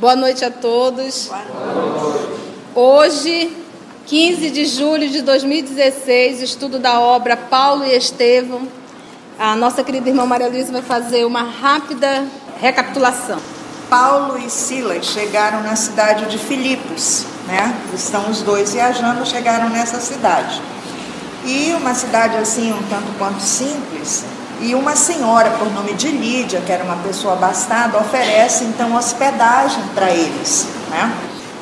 Boa noite a todos. Noite. Hoje, 15 de julho de 2016, estudo da obra Paulo e Estevão. A nossa querida irmã Maria Luísa vai fazer uma rápida recapitulação. Paulo e Silas chegaram na cidade de Filipos, né? Estão os dois viajando, chegaram nessa cidade. E uma cidade assim, um tanto quanto simples, e uma senhora por nome de Lídia, que era uma pessoa abastada, oferece então hospedagem para eles, né?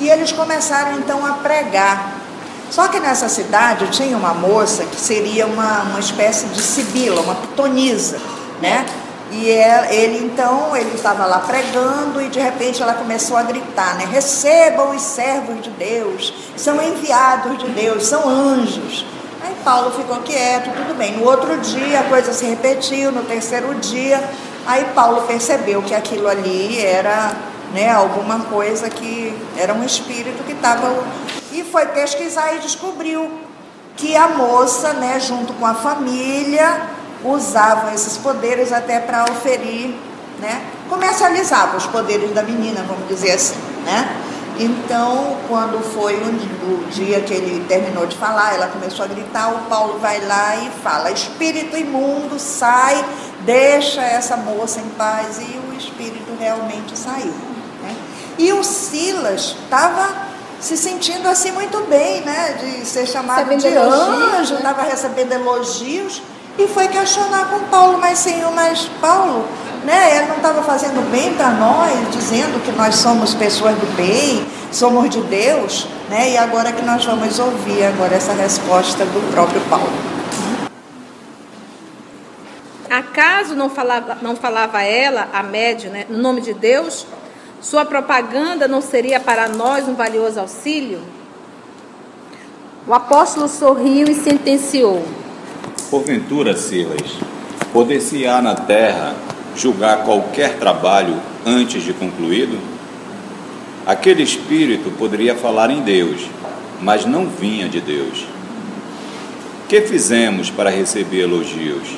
E eles começaram então a pregar. Só que nessa cidade tinha uma moça que seria uma, uma espécie de sibila, uma pitonisa, né? E é, ele então, ele estava lá pregando e de repente ela começou a gritar, né? Recebam os servos de Deus, são enviados de Deus, são anjos. Aí Paulo ficou quieto, tudo bem. No outro dia a coisa se repetiu, no terceiro dia, aí Paulo percebeu que aquilo ali era né, alguma coisa que era um espírito que estava. E foi pesquisar e descobriu que a moça, né, junto com a família, usavam esses poderes até para oferir, né? Comercializavam os poderes da menina, vamos dizer assim, né? Então, quando foi o dia que ele terminou de falar, ela começou a gritar, o Paulo vai lá e fala, espírito imundo, sai, deixa essa moça em paz. E o espírito realmente saiu. Né? E o Silas estava se sentindo assim muito bem, né? De ser chamado de anjo, estava né? recebendo elogios e foi questionar com Paulo, mas Senhor, mas Paulo, né, ele não estava fazendo bem para nós, dizendo que nós somos pessoas do bem, somos de Deus, né? E agora que nós vamos ouvir agora essa resposta do próprio Paulo. Acaso não falava, não falava ela, a médio, né, no nome de Deus? Sua propaganda não seria para nós um valioso auxílio? O apóstolo sorriu e sentenciou: Porventura, Silas, poder-se-á na terra julgar qualquer trabalho antes de concluído? Aquele espírito poderia falar em Deus, mas não vinha de Deus. Que fizemos para receber elogios?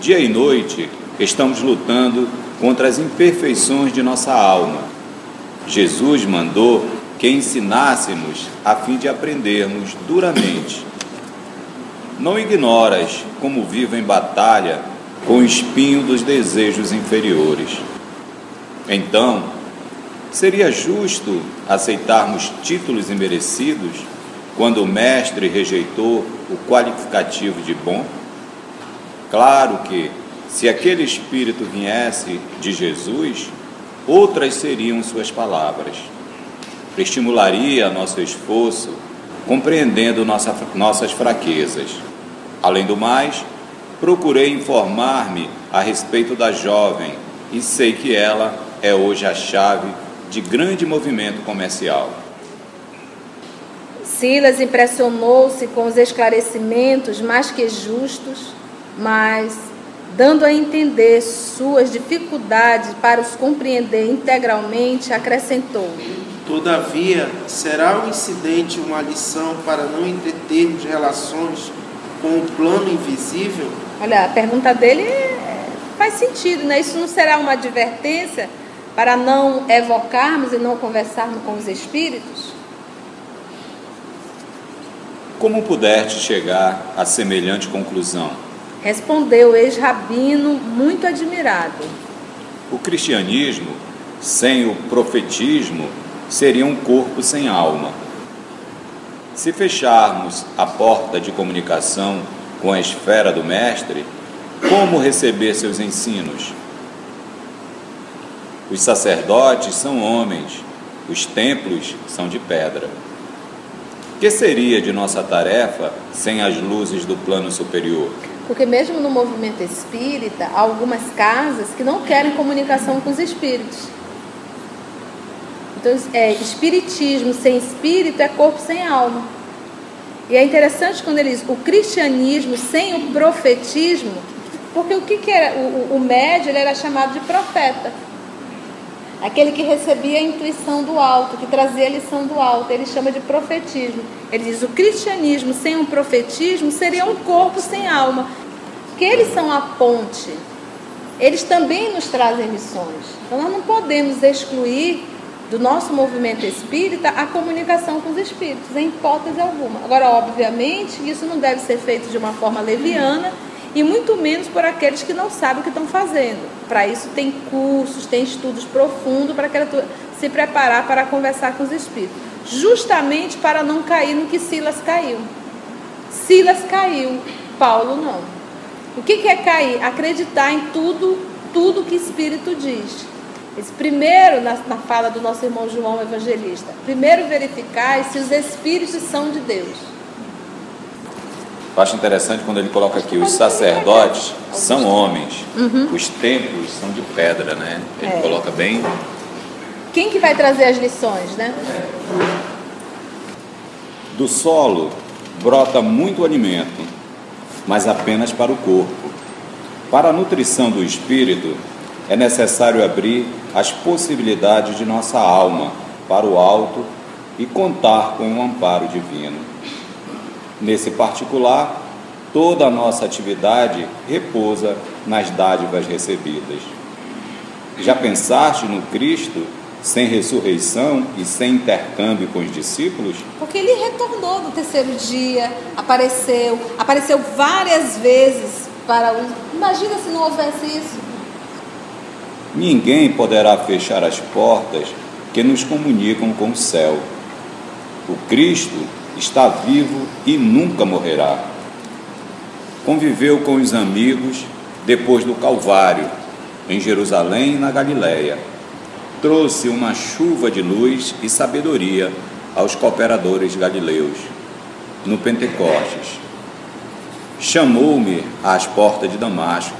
Dia e noite estamos lutando contra as imperfeições de nossa alma. Jesus mandou que ensinássemos a fim de aprendermos duramente não ignoras como vivo em batalha com o espinho dos desejos inferiores. Então, seria justo aceitarmos títulos imerecidos quando o mestre rejeitou o qualificativo de bom? Claro que, se aquele espírito viesse de Jesus, outras seriam suas palavras. Estimularia nosso esforço compreendendo nossa, nossas fraquezas. Além do mais, procurei informar-me a respeito da jovem e sei que ela é hoje a chave de grande movimento comercial. Silas impressionou-se com os esclarecimentos mais que justos, mas, dando a entender suas dificuldades para os compreender integralmente, acrescentou: Todavia, será o incidente uma lição para não entretermos relações com o plano invisível? Olha, a pergunta dele é, faz sentido, né? Isso não será uma advertência para não evocarmos e não conversarmos com os espíritos? Como pudeste chegar a semelhante conclusão? Respondeu o ex-rabino, muito admirado. O cristianismo, sem o profetismo, seria um corpo sem alma. Se fecharmos a porta de comunicação com a esfera do Mestre, como receber seus ensinos? Os sacerdotes são homens, os templos são de pedra. Que seria de nossa tarefa sem as luzes do plano superior? Porque mesmo no movimento espírita, há algumas casas que não querem comunicação com os espíritos. Então, é, espiritismo sem espírito é corpo sem alma. E é interessante quando ele diz o cristianismo sem o profetismo, porque o que, que era? O, o médio ele era chamado de profeta. Aquele que recebia a intuição do alto, que trazia a lição do alto, ele chama de profetismo. Ele diz: o cristianismo sem um profetismo seria um corpo sem alma, que eles são a ponte eles também nos trazem lições. Então nós não podemos excluir do nosso movimento espírita a comunicação com os espíritos, em hipótese alguma. Agora, obviamente, isso não deve ser feito de uma forma leviana e muito menos por aqueles que não sabem o que estão fazendo. Para isso tem cursos, tem estudos profundos para se preparar para conversar com os espíritos, justamente para não cair no que Silas caiu. Silas caiu, Paulo não. O que é cair? Acreditar em tudo, tudo que Espírito diz. Esse primeiro, na, na fala do nosso irmão João Evangelista, primeiro verificar se os Espíritos são de Deus. Eu acho interessante quando ele coloca aqui: os sacerdotes são homens, uhum. os templos são de pedra, né? Ele é. coloca bem. Quem que vai trazer as lições, né? Do solo brota muito alimento, mas apenas para o corpo. Para a nutrição do espírito, é necessário abrir as possibilidades de nossa alma para o alto e contar com o amparo divino. Nesse particular, toda a nossa atividade repousa nas dádivas recebidas. Já pensaste no Cristo sem ressurreição e sem intercâmbio com os discípulos? Porque ele retornou no terceiro dia, apareceu, apareceu várias vezes para os. Imagina se não houvesse isso. Ninguém poderá fechar as portas que nos comunicam com o céu. O Cristo está vivo e nunca morrerá. Conviveu com os amigos depois do Calvário, em Jerusalém e na Galiléia trouxe uma chuva de luz e sabedoria aos cooperadores galileus no Pentecostes. Chamou-me às portas de Damasco,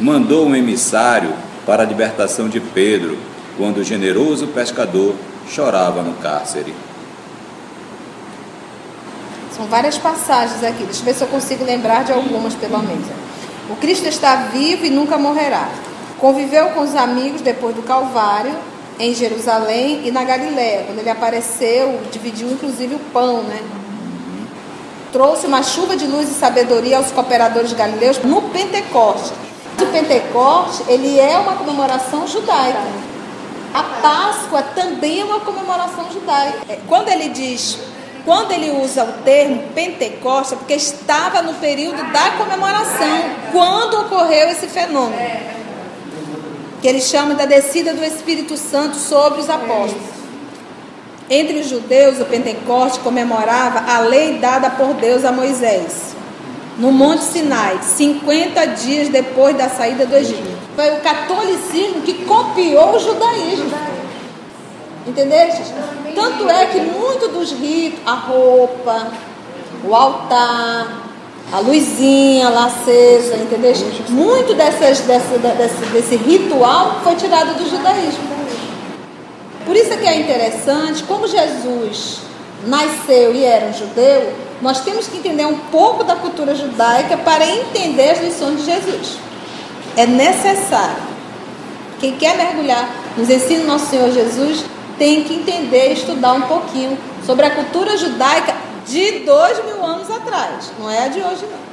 mandou um emissário para a libertação de Pedro, quando o generoso pescador chorava no cárcere. São várias passagens aqui, deixa eu ver se eu consigo lembrar de algumas, pelo menos. O Cristo está vivo e nunca morrerá. Conviveu com os amigos depois do Calvário, em Jerusalém e na Galiléia. Quando ele apareceu, dividiu inclusive o pão, né? Trouxe uma chuva de luz e sabedoria aos cooperadores galileus no Pentecoste. O Pentecoste, ele é uma comemoração judaica. A Páscoa também é uma comemoração judaica. É, quando ele diz, quando ele usa o termo Pentecoste, é porque estava no período da comemoração, quando ocorreu esse fenômeno que ele chama da descida do Espírito Santo sobre os apóstolos. Entre os judeus, o Pentecoste comemorava a lei dada por Deus a Moisés, no Monte Sinai, 50 dias depois da saída do Egito. Foi o catolicismo que copiou o judaísmo. Entendeste? Tanto é que muito dos ritos, a roupa, o altar, a luzinha lá acesa, entendeu? Muito dessas, dessa, desse, desse ritual foi tirado do judaísmo. Por isso é que é interessante, como Jesus nasceu e era um judeu, nós temos que entender um pouco da cultura judaica para entender as lições de Jesus. É necessário. Quem quer mergulhar nos ensinos do nosso Senhor Jesus tem que entender e estudar um pouquinho sobre a cultura judaica de dois mil anos atrás, não é a de hoje não.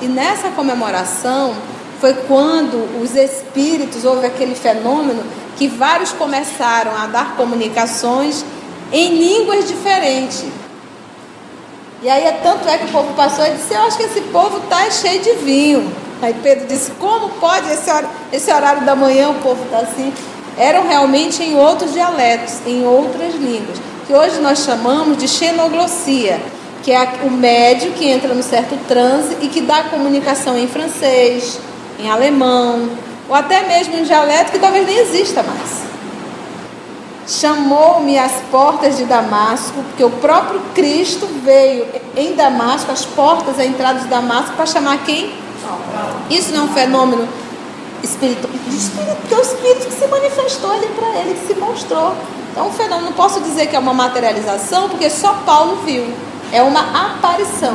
E nessa comemoração foi quando os espíritos, houve aquele fenômeno que vários começaram a dar comunicações em línguas diferentes. E aí é tanto é que o povo passou e disse, eu acho que esse povo está cheio de vinho. Aí Pedro disse, como pode esse horário, esse horário da manhã o povo está assim? Eram realmente em outros dialetos, em outras línguas que hoje nós chamamos de xenoglossia, que é o médio que entra no certo transe e que dá comunicação em francês, em alemão, ou até mesmo em dialeto que talvez nem exista mais. Chamou-me às portas de Damasco, porque o próprio Cristo veio em Damasco, às portas, a entrada de Damasco, para chamar quem? Isso não é um fenômeno espiritual, espírito, é o Espírito que se manifestou ali para ele, que se mostrou. Então, o fenômeno, não posso dizer que é uma materialização, porque só Paulo viu. É uma aparição.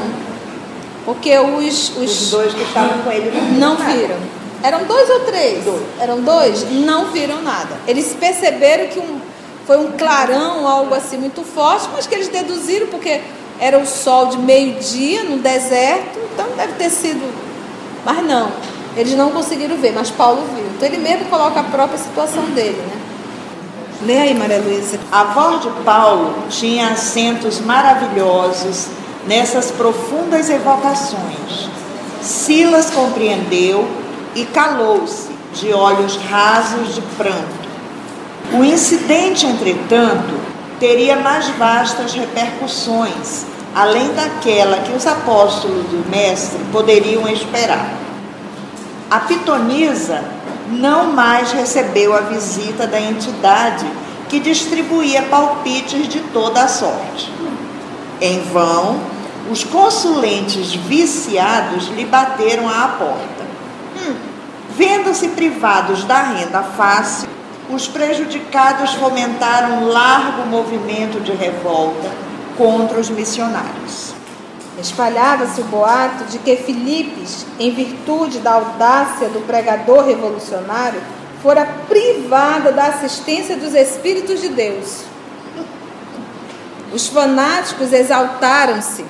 Porque os, os, os dois que estavam com ele não viram. Eram dois ou três? Dois. Eram dois? Não viram nada. Eles perceberam que um, foi um clarão, algo assim muito forte, mas que eles deduziram porque era o sol de meio-dia no deserto, então deve ter sido. Mas não. eles não conseguiram ver, mas Paulo viu. Então ele mesmo coloca a própria situação dele, né? Lê aí, Maria Luísa. A voz de Paulo tinha acentos maravilhosos nessas profundas evocações. Silas compreendeu e calou-se, de olhos rasos de pranto. O incidente, entretanto, teria mais vastas repercussões, além daquela que os apóstolos do Mestre poderiam esperar. A pitonisa não mais recebeu a visita da entidade que distribuía palpites de toda a sorte. Em vão, os consulentes viciados lhe bateram à porta. Hum. Vendo-se privados da renda fácil, os prejudicados fomentaram um largo movimento de revolta contra os missionários. Espalhava-se o boato de que Filipes, em virtude da audácia do pregador revolucionário, fora privada da assistência dos Espíritos de Deus. Os fanáticos exaltaram-se.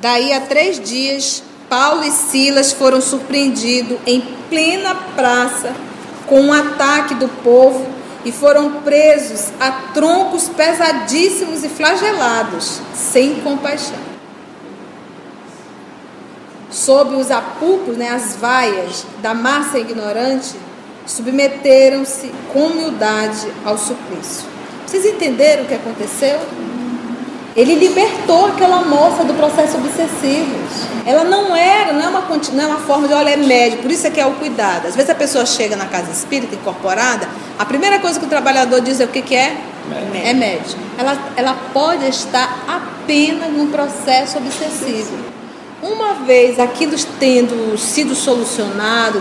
Daí a três dias, Paulo e Silas foram surpreendidos em plena praça com um ataque do povo e foram presos a troncos pesadíssimos e flagelados, sem compaixão sob os apupos, né, as vaias da massa ignorante, submeteram-se com humildade ao suplício. Vocês entenderam o que aconteceu? Ele libertou aquela moça do processo obsessivo. Ela não era, não é uma, não é uma forma de, olha, é médio, por isso é que é o cuidado. Às vezes a pessoa chega na casa espírita incorporada, a primeira coisa que o trabalhador diz é o que, que é? Médio. É médio. Ela, ela pode estar apenas num processo obsessivo. Uma vez aquilo tendo sido solucionado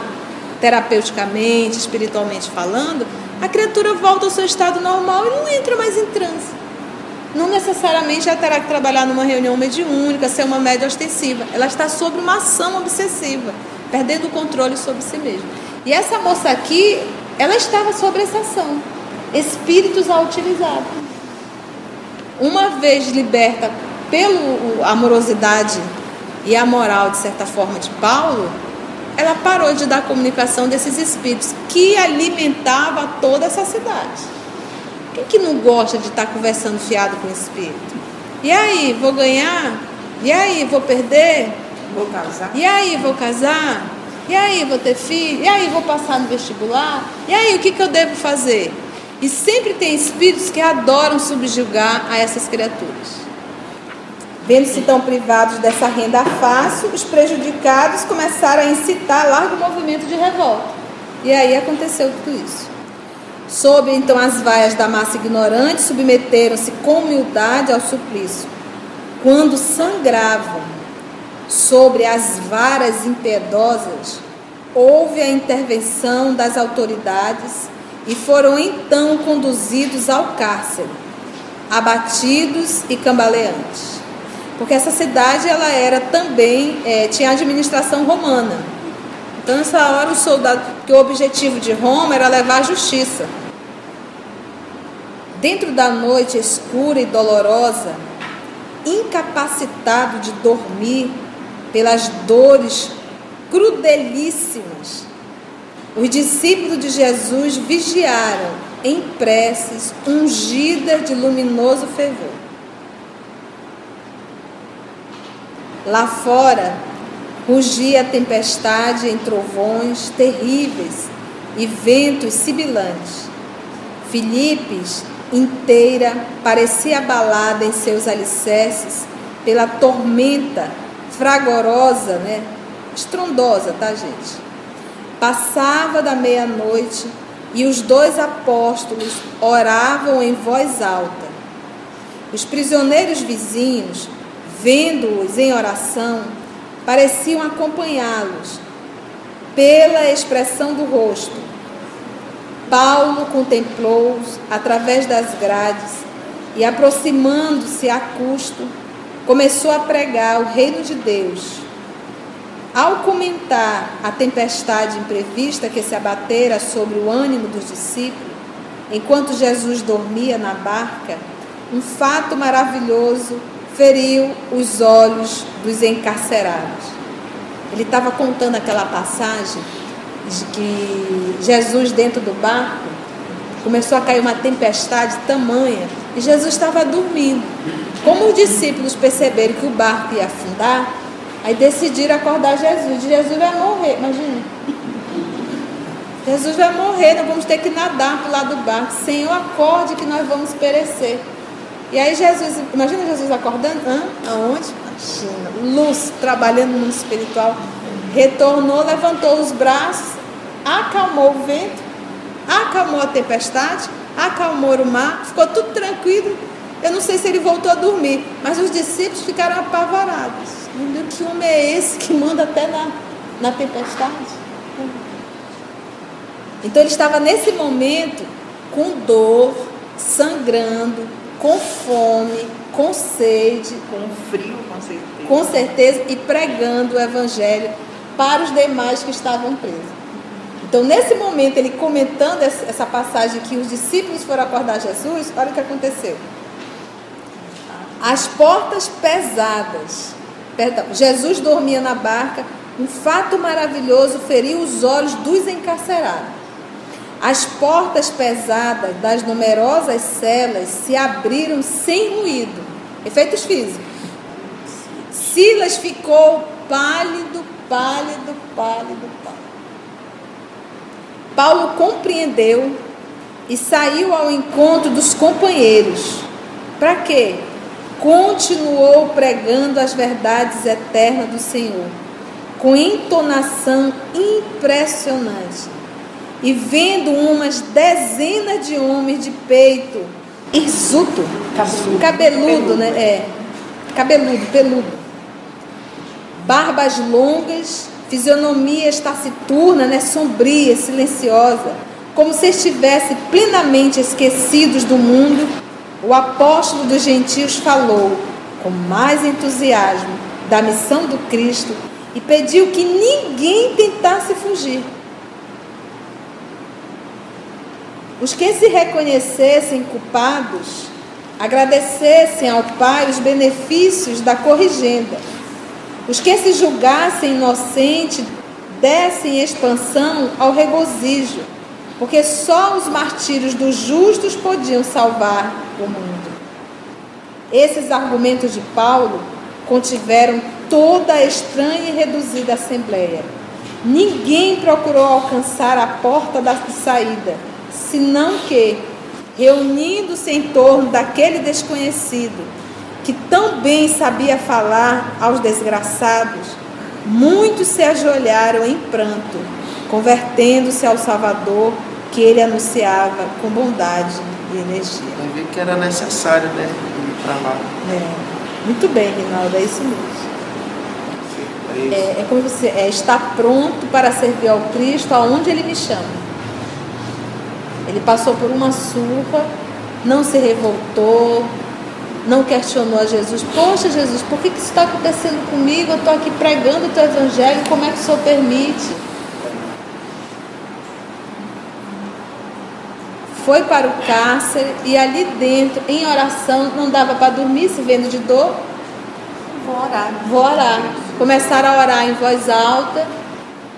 terapeuticamente, espiritualmente falando, a criatura volta ao seu estado normal e não entra mais em transe. Não necessariamente ela terá que trabalhar numa reunião mediúnica, ser uma média ostensiva. Ela está sob uma ação obsessiva, perdendo o controle sobre si mesma. E essa moça aqui, ela estava sob essa ação. Espíritos a utilizavam. Uma vez liberta pela amorosidade e a moral, de certa forma, de Paulo, ela parou de dar comunicação desses espíritos que alimentavam toda essa cidade. Quem que não gosta de estar conversando fiado com o espírito? E aí, vou ganhar? E aí, vou perder? Vou casar? E aí, vou casar? E aí, vou ter filho? E aí, vou passar no vestibular? E aí, o que, que eu devo fazer? E sempre tem espíritos que adoram subjugar a essas criaturas. Vendo-se então privados dessa renda fácil, os prejudicados começaram a incitar largo movimento de revolta. E aí aconteceu tudo isso. Sob então as vaias da massa ignorante, submeteram-se com humildade ao suplício. Quando sangravam sobre as varas impiedosas, houve a intervenção das autoridades e foram então conduzidos ao cárcere, abatidos e cambaleantes porque essa cidade ela era também é, tinha administração romana. Então nessa hora o soldado, que o objetivo de Roma era levar a justiça. Dentro da noite escura e dolorosa, incapacitado de dormir pelas dores crudelíssimas, os discípulos de Jesus vigiaram em preces ungida de luminoso fervor. Lá fora rugia a tempestade em trovões terríveis e ventos sibilantes. Filipes inteira parecia abalada em seus alicerces pela tormenta fragorosa, né? Estrondosa, tá, gente? Passava da meia-noite e os dois apóstolos oravam em voz alta. Os prisioneiros vizinhos vendo-os em oração, pareciam acompanhá-los pela expressão do rosto. Paulo contemplou-os através das grades e, aproximando-se a custo, começou a pregar o reino de Deus. Ao comentar a tempestade imprevista que se abatera sobre o ânimo dos discípulos, enquanto Jesus dormia na barca, um fato maravilhoso feriu os olhos dos encarcerados. Ele estava contando aquela passagem que Jesus dentro do barco começou a cair uma tempestade tamanha e Jesus estava dormindo. Como os discípulos perceberam que o barco ia afundar, aí decidiram acordar Jesus. Jesus vai morrer, imagina. Jesus vai morrer, nós vamos ter que nadar para o lado do barco. Senhor, acorde que nós vamos perecer. E aí Jesus, imagina Jesus acordando, Hã? aonde? Na China, luz, trabalhando no mundo espiritual. Retornou, levantou os braços, acalmou o vento, acalmou a tempestade, acalmou o mar, ficou tudo tranquilo. Eu não sei se ele voltou a dormir, mas os discípulos ficaram apavorados. Que homem é esse que manda até na, na tempestade? Então ele estava nesse momento com dor, sangrando, com fome, com sede, com frio, com certeza. Com certeza, e pregando o evangelho para os demais que estavam presos. Então, nesse momento, ele comentando essa passagem que os discípulos foram acordar Jesus, olha o que aconteceu. As portas pesadas, perdão, Jesus dormia na barca, um fato maravilhoso feriu os olhos dos encarcerados. As portas pesadas das numerosas celas se abriram sem ruído. Efeitos físicos. Silas ficou pálido, pálido, pálido, pálido. Paulo compreendeu e saiu ao encontro dos companheiros. Para quê? Continuou pregando as verdades eternas do Senhor, com entonação impressionante e vendo umas dezenas de homens de peito hirsuto, cabeludo, cabeludo né? É, cabeludo, peludo, barbas longas, fisionomias taciturna, né? Sombria, silenciosa, como se estivesse plenamente esquecidos do mundo. O apóstolo dos gentios falou com mais entusiasmo da missão do Cristo e pediu que ninguém tentasse fugir Os que se reconhecessem culpados agradecessem ao Pai os benefícios da corrigenda. Os que se julgassem inocentes dessem expansão ao regozijo, porque só os martírios dos justos podiam salvar o mundo. Esses argumentos de Paulo contiveram toda a estranha e reduzida assembleia. Ninguém procurou alcançar a porta da saída senão que, reunindo-se em torno daquele desconhecido, que tão bem sabia falar aos desgraçados, muitos se ajoelharam em pranto, convertendo-se ao Salvador que ele anunciava com bondade e energia. Vai ver que era necessário, né? Ir para lá. É. Muito bem, Rinaldo, é isso mesmo. É, é, como você é estar pronto para servir ao Cristo aonde Ele me chama. Ele passou por uma surra, não se revoltou, não questionou a Jesus. Poxa, Jesus, por que, que isso está acontecendo comigo? Eu estou aqui pregando o teu evangelho, como é que o Senhor permite? Foi para o cárcere e ali dentro, em oração, não dava para dormir, se vendo de dor. Vou orar. Vou orar. Começaram a orar em voz alta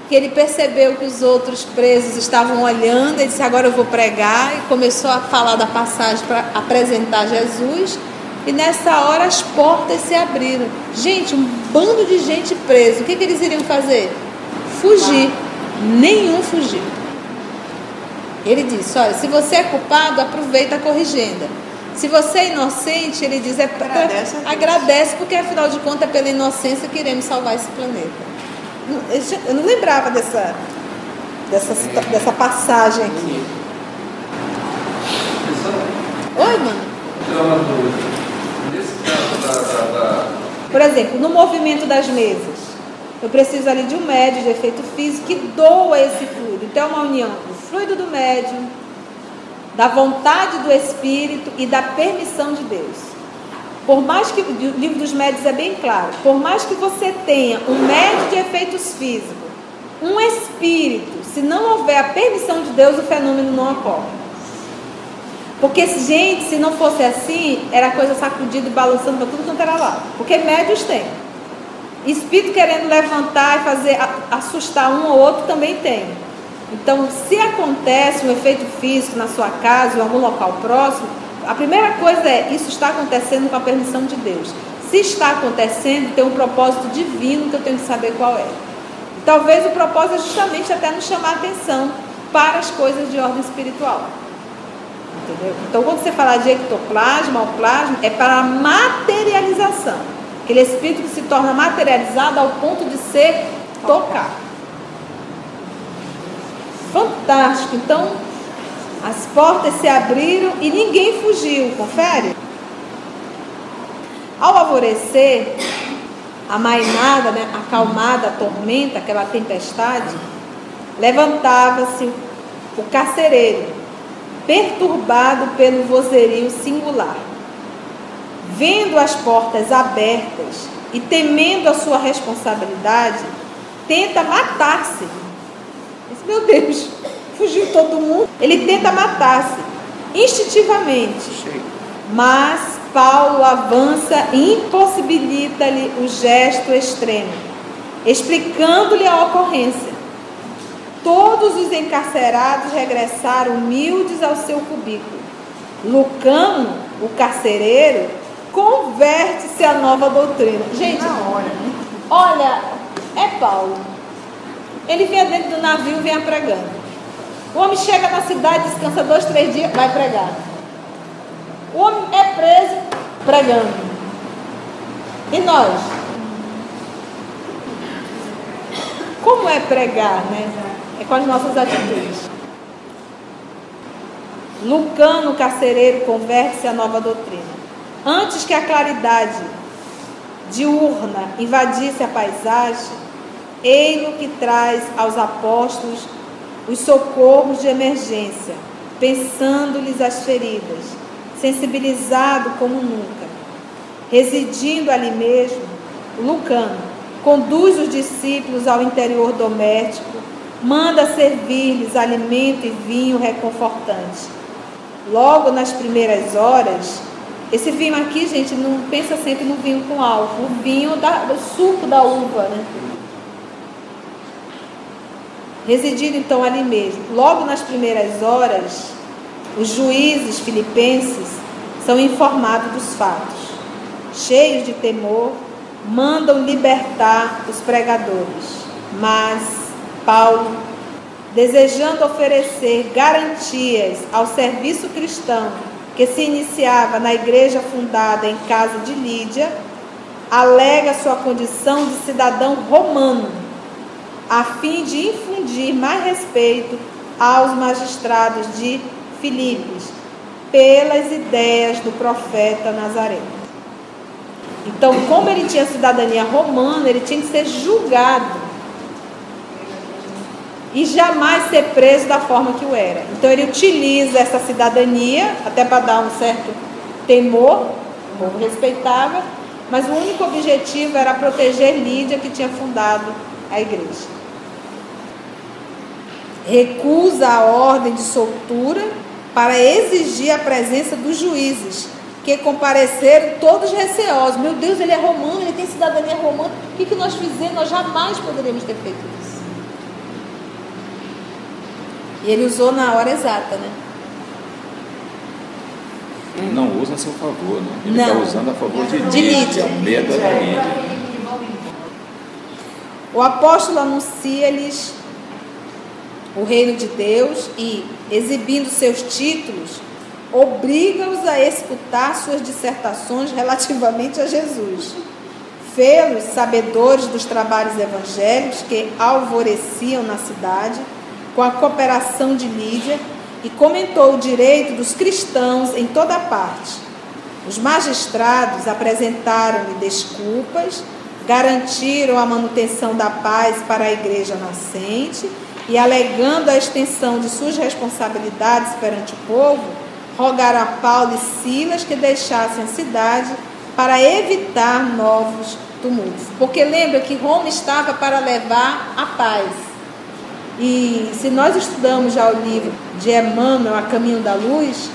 que ele percebeu que os outros presos estavam olhando, ele disse: Agora eu vou pregar, e começou a falar da passagem para apresentar Jesus. E nessa hora as portas se abriram. Gente, um bando de gente preso. O que, que eles iriam fazer? Fugir. Nenhum fugiu. Ele disse: Olha, se você é culpado, aproveita a corrigenda. Se você é inocente, ele diz: é pra, agradece, agradece, porque afinal de contas é pela inocência que iremos salvar esse planeta. Eu não lembrava dessa, dessa, dessa passagem aqui. Oi, mano. Por exemplo, no movimento das mesas, eu preciso ali de um médio de efeito físico que doa esse fluido. Então, é uma união do fluido do médium, da vontade do espírito e da permissão de Deus. Por mais que o livro dos médios é bem claro, por mais que você tenha um médio de efeitos físicos, um espírito, se não houver a permissão de Deus, o fenômeno não ocorre. Porque, gente, se não fosse assim, era coisa sacudida e balançando para tudo quanto era lado. Porque médios tem. Espírito querendo levantar e fazer assustar um ou outro também tem. Então, se acontece um efeito físico na sua casa ou em algum local próximo, a primeira coisa é: isso está acontecendo com a permissão de Deus. Se está acontecendo, tem um propósito divino que eu tenho que saber qual é. Talvez o propósito é justamente até nos chamar a atenção para as coisas de ordem espiritual. Entendeu? Então, quando você fala de ectoplasma ou plasma, é para a materialização. Aquele espírito que se torna materializado ao ponto de ser tocado. Fantástico. Então, as portas se abriram e ninguém fugiu. Confere? Ao alvorecer, a mainada, né, acalmada, a tormenta, aquela tempestade, levantava-se o carcereiro, perturbado pelo vozerio singular. Vendo as portas abertas e temendo a sua responsabilidade, tenta matar-se. Meu Deus, fugiu todo mundo. Ele tenta matar-se instintivamente. Mas Paulo avança e impossibilita-lhe o gesto extremo, explicando-lhe a ocorrência. Todos os encarcerados regressaram humildes ao seu cubículo. Lucano, o carcereiro, converte-se à nova doutrina. Gente, olha, é Paulo. Ele vem dentro do navio e vem pregando. O homem chega na cidade, descansa dois, três dias, vai pregar. O homem é preso pregando. E nós? Como é pregar, né? É com as nossas atitudes. Lucano, carcereiro, converte-se à nova doutrina. Antes que a claridade diurna invadisse a paisagem, ele que traz aos apóstolos os socorros de emergência, pensando-lhes as feridas sensibilizado como nunca. Residindo ali mesmo, Lucano conduz os discípulos ao interior doméstico, manda servir-lhes alimento e vinho reconfortante. Logo nas primeiras horas, esse vinho aqui, gente, não pensa sempre no vinho com álcool, o vinho do suco da uva, né? Residindo então ali mesmo. Logo nas primeiras horas, os juízes filipenses são informados dos fatos. Cheios de temor, mandam libertar os pregadores. Mas Paulo, desejando oferecer garantias ao serviço cristão que se iniciava na igreja fundada em casa de Lídia, alega sua condição de cidadão romano, a fim de infundir mais respeito aos magistrados de Filipos, pelas ideias do profeta Nazareno. Então, como ele tinha cidadania romana, ele tinha que ser julgado e jamais ser preso da forma que o era. Então, ele utiliza essa cidadania até para dar um certo temor, o povo respeitava, mas o único objetivo era proteger Lídia, que tinha fundado a igreja. Recusa a ordem de soltura para exigir a presença dos juízes, que compareceram todos receosos. Meu Deus, ele é romano, ele tem cidadania romana. O que, que nós fizemos? Nós jamais poderíamos ter feito isso. E ele usou na hora exata, né? Não usa a seu favor, né? Ele está usando a favor de, de Lídia. Medo da Lídia. O apóstolo anuncia-lhes o reino de Deus e, exibindo seus títulos, obriga-os a escutar suas dissertações relativamente a Jesus. Fê-los sabedores dos trabalhos evangélicos que alvoreciam na cidade, com a cooperação de Lídia, e comentou o direito dos cristãos em toda parte. Os magistrados apresentaram-lhe desculpas, garantiram a manutenção da paz para a igreja nascente e alegando a extensão de suas responsabilidades perante o povo, rogaram a Paulo e Silas que deixassem a cidade para evitar novos tumultos. Porque lembra que Roma estava para levar a paz. E se nós estudamos já o livro de Emmanuel, A Caminho da Luz,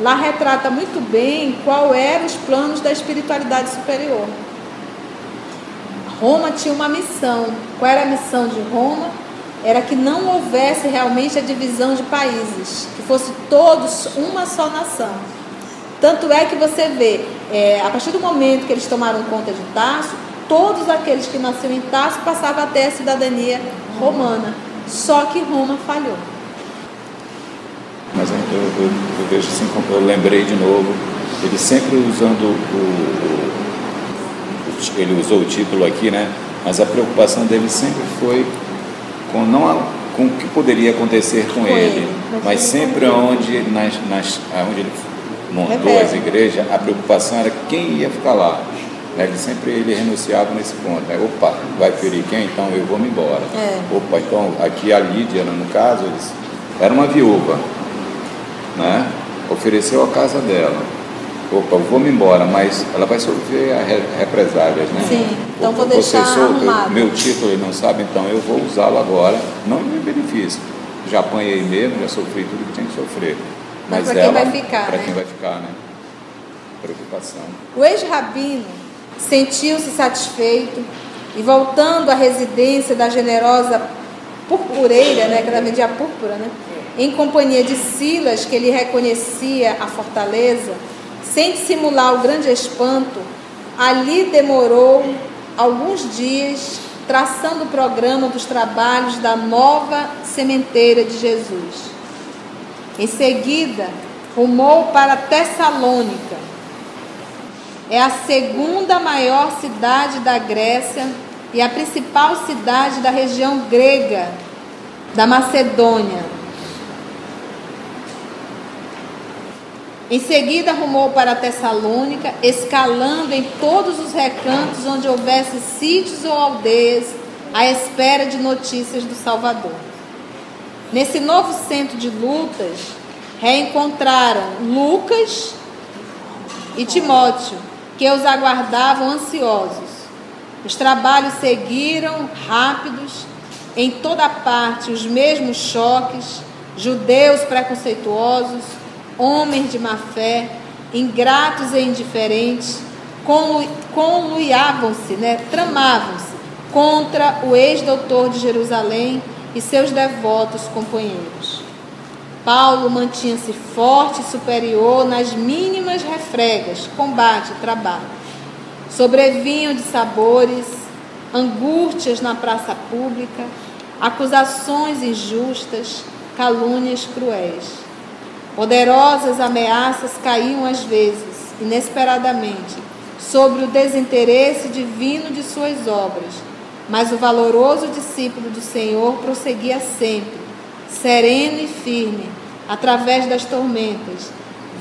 lá retrata muito bem qual eram os planos da espiritualidade superior. Roma tinha uma missão. Qual era a missão de Roma? Era que não houvesse realmente a divisão de países, que fosse todos uma só nação. Tanto é que você vê, é, a partir do momento que eles tomaram conta de Tarso, todos aqueles que nasceram em Tarso passavam a ter a cidadania romana. Só que Roma falhou. Mas eu, eu, eu vejo assim, eu lembrei de novo, ele sempre usando o, o, ele usou o título aqui, né? Mas a preocupação dele sempre foi com não com o que poderia acontecer com, com ele, ele, mas sempre onde nas, nas onde ele montou as igrejas, a preocupação era quem ia ficar lá. Né? Ele sempre ele renunciava nesse ponto. Né? Opa, vai ferir quem? Então eu vou me embora. É. Opa, então aqui a Lídia, no caso, eles, era uma viúva, né? ofereceu a casa dela. Opa, eu vou me embora, mas ela vai sofrer represálias, né? Sim, então vou deixar você arrumado. Meu título ele não sabe, então eu vou usá-lo agora, não em meu benefício. Já apanhei mesmo, já sofri tudo que tinha que sofrer. Mas, mas para quem vai ficar, Para né? quem vai ficar, né? Preocupação. O ex-rabino sentiu-se satisfeito e voltando à residência da generosa purpureira, né, que ela vendia púrpura, né, em companhia de Silas, que ele reconhecia a fortaleza, sem dissimular o grande espanto, ali demorou alguns dias traçando o programa dos trabalhos da nova sementeira de Jesus. Em seguida, rumou para Tessalônica. É a segunda maior cidade da Grécia e a principal cidade da região grega da Macedônia. Em seguida, rumou para Tessalônica, escalando em todos os recantos onde houvesse sítios ou aldeias, à espera de notícias do Salvador. Nesse novo centro de lutas, reencontraram Lucas e Timóteo, que os aguardavam ansiosos. Os trabalhos seguiram rápidos, em toda parte os mesmos choques, judeus preconceituosos, homens de má fé, ingratos e indiferentes, conluiavam-se, né, tramavam-se contra o ex-doutor de Jerusalém e seus devotos companheiros. Paulo mantinha-se forte e superior nas mínimas refregas, combate trabalho. Sobrevinham de sabores, angústias na praça pública, acusações injustas, calúnias cruéis. Poderosas ameaças caíam às vezes, inesperadamente, sobre o desinteresse divino de suas obras mas o valoroso discípulo do Senhor prosseguia sempre, sereno e firme, através das tormentas,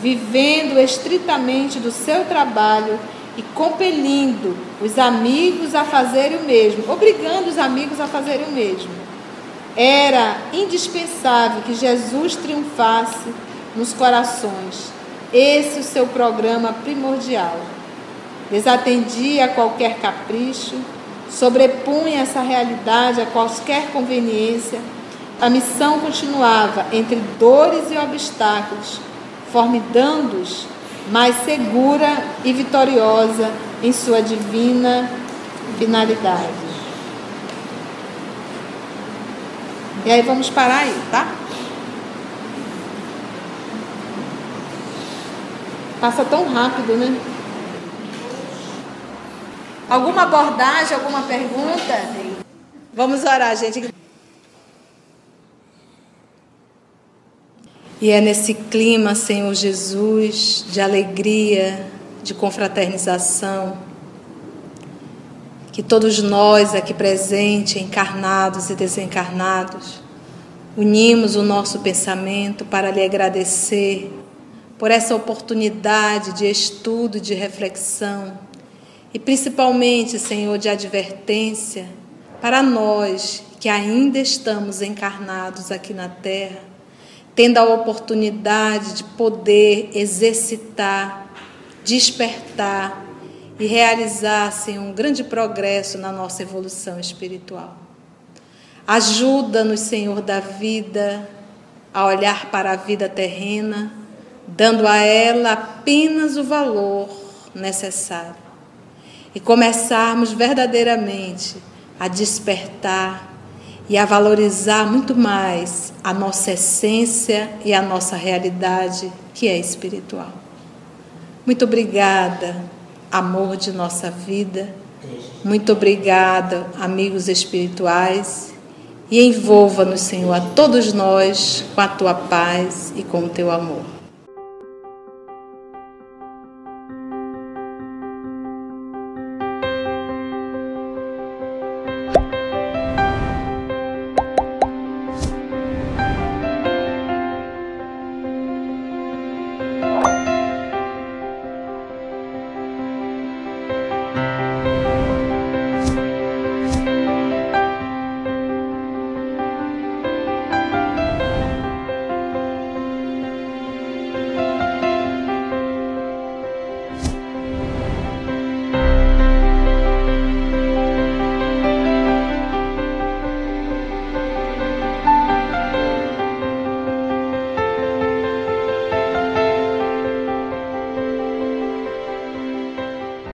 vivendo estritamente do seu trabalho e compelindo os amigos a fazerem o mesmo, obrigando os amigos a fazerem o mesmo. Era indispensável que Jesus triunfasse nos corações. Esse é o seu programa primordial. Desatendia a qualquer capricho, sobrepunha essa realidade a qualquer conveniência, a missão continuava entre dores e obstáculos, formidando-os mais segura e vitoriosa em sua divina finalidade. E aí vamos parar aí, tá? Passa tão rápido, né? Alguma abordagem, alguma pergunta? Vamos orar, gente. E é nesse clima, Senhor Jesus, de alegria, de confraternização, que todos nós aqui presentes, encarnados e desencarnados, unimos o nosso pensamento para lhe agradecer por essa oportunidade de estudo, de reflexão e principalmente, Senhor, de advertência para nós que ainda estamos encarnados aqui na terra, tendo a oportunidade de poder exercitar, despertar e realizar, Senhor, um grande progresso na nossa evolução espiritual. Ajuda-nos, Senhor da vida, a olhar para a vida terrena, dando a ela apenas o valor necessário e começarmos verdadeiramente a despertar e a valorizar muito mais a nossa essência e a nossa realidade, que é espiritual. Muito obrigada, amor de nossa vida. Muito obrigada, amigos espirituais. E envolva-nos, Senhor, a todos nós com a tua paz e com o teu amor.